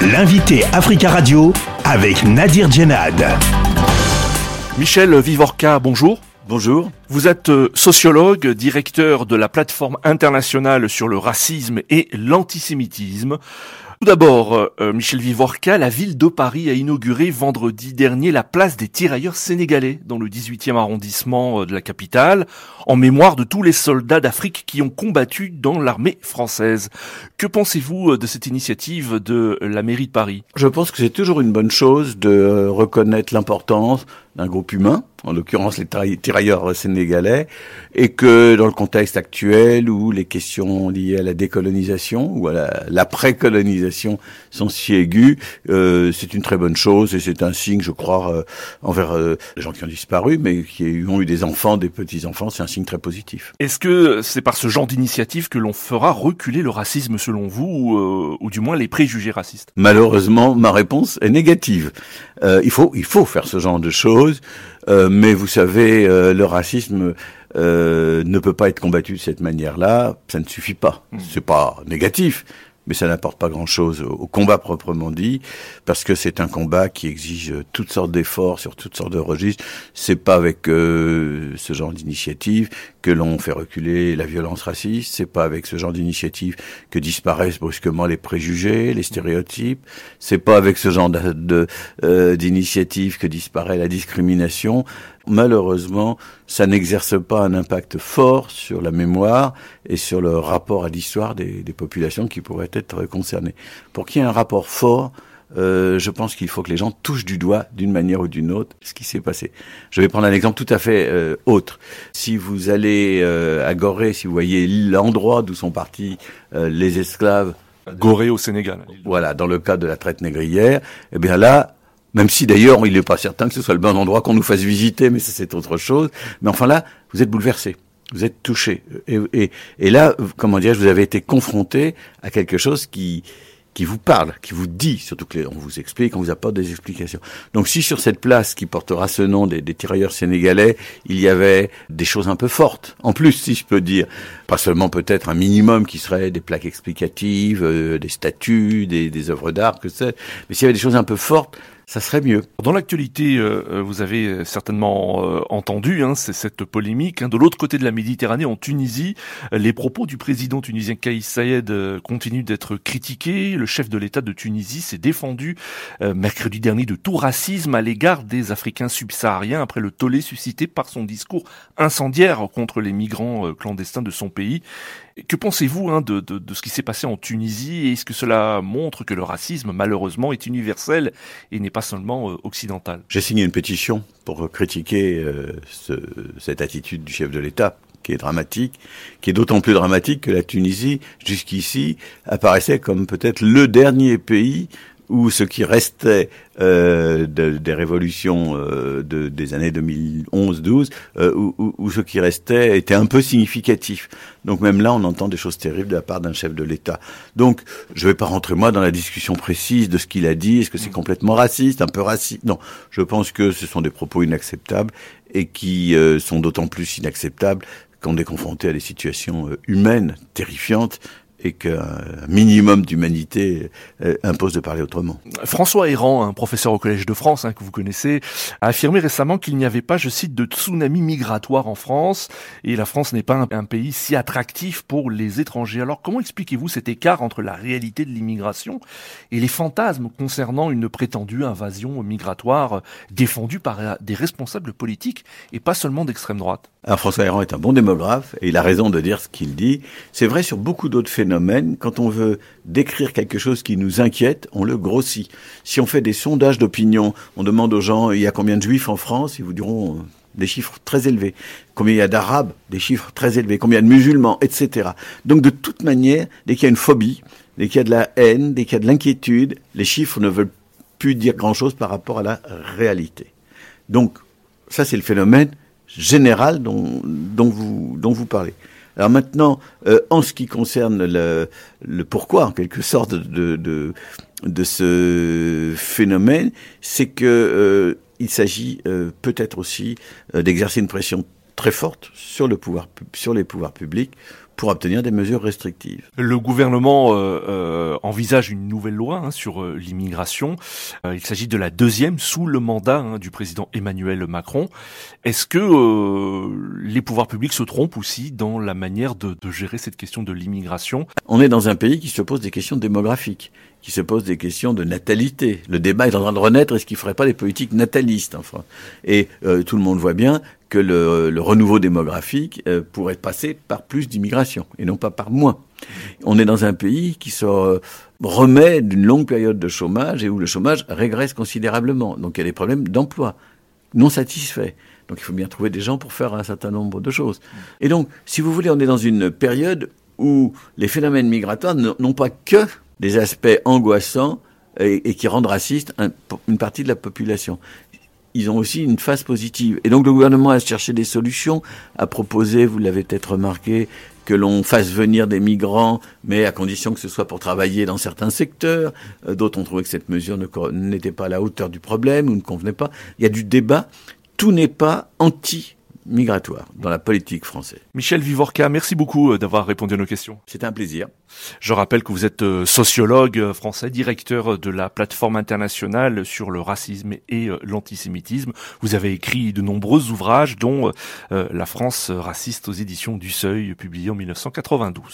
L'invité Africa Radio avec Nadir Djenad. Michel Vivorca, bonjour. Bonjour. Vous êtes euh, sociologue, directeur de la plateforme internationale sur le racisme et l'antisémitisme. Tout d'abord, euh, euh, Michel Vivorca, la ville de Paris a inauguré vendredi dernier la place des tirailleurs sénégalais dans le 18e arrondissement euh, de la capitale, en mémoire de tous les soldats d'Afrique qui ont combattu dans l'armée française. Que pensez-vous de cette initiative de la mairie de Paris? Je pense que c'est toujours une bonne chose de reconnaître l'importance d'un groupe humain, en l'occurrence les tirailleurs sénégalais, et que dans le contexte actuel où les questions liées à la décolonisation ou à l'après-colonisation sont si aiguës, euh, c'est une très bonne chose et c'est un signe, je crois, euh, envers euh, les gens qui ont disparu, mais qui ont eu des enfants, des petits-enfants, c'est un signe très positif. Est-ce que c'est par ce genre d'initiative que l'on fera reculer le racisme selon vous, ou, ou du moins les préjugés racistes? Malheureusement, ma réponse est négative. il, faut, il faut faire ce genre de choses euh, mais vous savez, euh, le racisme euh, ne peut pas être combattu de cette manière-là. Ça ne suffit pas. Hmm. C'est pas négatif, mais ça n'apporte pas grand-chose au combat proprement dit, parce que c'est un combat qui exige toutes sortes d'efforts sur toutes sortes de registres. C'est pas avec euh, ce genre d'initiative que l'on fait reculer la violence raciste. C'est pas avec ce genre d'initiative que disparaissent brusquement les préjugés, les stéréotypes. C'est pas avec ce genre euh, d'initiative que disparaît la discrimination malheureusement, ça n'exerce pas un impact fort sur la mémoire et sur le rapport à l'histoire des, populations qui pourraient être concernées. Pour qu'il y ait un rapport fort, euh, je pense qu'il faut que les gens touchent du doigt, d'une manière ou d'une autre, ce qui s'est passé. Je vais prendre un exemple tout à fait euh, autre. Si vous allez euh, à Gorée, si vous voyez l'endroit d'où sont partis les esclaves, Gorée au Sénégal. Voilà, dans le cas de la traite négrière, eh bien là, même si d'ailleurs, il n'est pas certain que ce soit le bon endroit qu'on nous fasse visiter, mais ça c'est autre chose. Mais enfin là, vous êtes bouleversé, vous êtes touché. Et, et, et là, comment dire, vous avez été confronté à quelque chose qui, qui vous parle, qui vous dit, surtout que on vous explique, on vous apporte des explications. Donc si sur cette place qui portera ce nom des, des tirailleurs sénégalais, il y avait des choses un peu fortes, en plus si je peux dire, pas seulement peut-être un minimum qui serait des plaques explicatives, euh, des statues, des, des œuvres d'art, que c'est, mais s'il y avait des choses un peu fortes, ça serait mieux. Dans l'actualité, euh, euh, vous avez certainement euh, entendu hein, c'est cette polémique. Hein, de l'autre côté de la Méditerranée, en Tunisie, les propos du président tunisien Kais Saïed continuent d'être critiqués. Le chef de l'État de Tunisie s'est défendu mercredi dernier de tout racisme à l'égard des Africains subsahariens après le tollé suscité par son discours incendiaire contre les migrants clandestins de son pays. Que pensez-vous hein, de, de, de, ce qui s'est passé en Tunisie? Est-ce que cela montre que le racisme, malheureusement, est universel et n'est pas seulement euh, J'ai signé une pétition pour critiquer euh, ce, cette attitude du chef de l'État qui est dramatique, qui est d'autant plus dramatique que la Tunisie, jusqu'ici, apparaissait comme peut-être le dernier pays où ce qui restait euh, de, des révolutions euh, de, des années 2011-12, euh, où, où, ce qui restait était un peu significatif. Donc même là, on entend des choses terribles de la part d'un chef de l'État. Donc je ne vais pas rentrer moi dans la discussion précise de ce qu'il a dit. Est-ce que c'est complètement raciste, un peu raciste? Non, je pense que ce sont des propos inacceptables et qui euh, sont d'autant plus inacceptables qu'on est confronté à des situations euh, humaines terrifiantes et qu'un minimum d'humanité euh, impose de parler autrement. François Errand, un professeur au Collège de France hein, que vous connaissez, a affirmé récemment qu'il n'y avait pas, je cite, de tsunami migratoire en France et la France n'est pas un, pays si attractif pour les étrangers. Alors comment expliquez-vous cet écart entre la réalité de l'immigration et les fantasmes concernant une prétendue invasion migratoire défendue par des responsables politiques et pas seulement d'extrême droite? Alors François Errand est un bon démographe et il a raison de dire ce qu'il dit. C'est vrai sur beaucoup d'autres phénomènes quand on veut décrire quelque chose qui nous inquiète, on le grossit. Si on fait des sondages d'opinion, on demande aux gens il y a combien de juifs en France, ils vous diront euh, des chiffres très élevés. Combien il y a d'arabes, des chiffres très élevés. Combien de musulmans, etc. Donc de toute manière, dès qu'il y a une phobie, dès qu'il y a de la haine, dès qu'il y a de l'inquiétude, les chiffres ne veulent plus dire grand-chose par rapport à la réalité. Donc ça, c'est le phénomène général dont, dont, vous, dont vous parlez. Alors maintenant, euh, en ce qui concerne le, pourquoi, en quelque sorte, de, de, de ce phénomène, c'est que euh, il s'agit euh, peut-être aussi d'exercer une pression très forte sur le pouvoir, sur les pouvoirs publics pour obtenir des mesures restrictives. Le gouvernement euh, euh, envisage une nouvelle loi hein, sur euh, l'immigration. Euh, il s'agit de la deuxième sous le mandat hein, du président Emmanuel Macron. Est-ce que euh, les pouvoirs publics se trompent aussi dans la manière de, de gérer cette question de l'immigration? On est dans un pays qui se pose des questions démographiques, qui se pose des questions de natalité. Le débat est en train de renaître. Est-ce qu'il ne ferait pas des politiques natalistes en France Et euh, tout le monde voit bien que le, le renouveau démographique euh, pourrait passer par plus d'immigration et non pas par moins. On est dans un pays qui se remet d'une longue période de chômage et où le chômage régresse considérablement. Donc il y a des problèmes d'emploi non satisfaits. Donc il faut bien trouver des gens pour faire un certain nombre de choses. Et donc, si vous voulez, on est dans une période où les phénomènes migratoires n'ont pas que des aspects angoissants et, qui rendent raciste un, une partie de la population ils ont aussi une phase positive. Et donc le gouvernement a cherché des solutions, a proposé, vous l'avez peut-être remarqué, que l'on fasse venir des migrants, mais à condition que ce soit pour travailler dans certains secteurs. Euh, D'autres ont trouvé que cette mesure n'était pas à la hauteur du problème ou ne convenait pas. Il y a du débat. Tout n'est pas anti migratoire dans la politique française. Michel Vivorca, merci beaucoup euh, d'avoir répondu à nos questions. C'est un plaisir. Je rappelle que vous êtes euh, sociologue euh, français, directeur de la plateforme internationale sur le racisme et l'antisémitisme. Vous avez écrit de nombreux ouvrages, dont La France raciste aux éditions du Seuil, publié en 1992.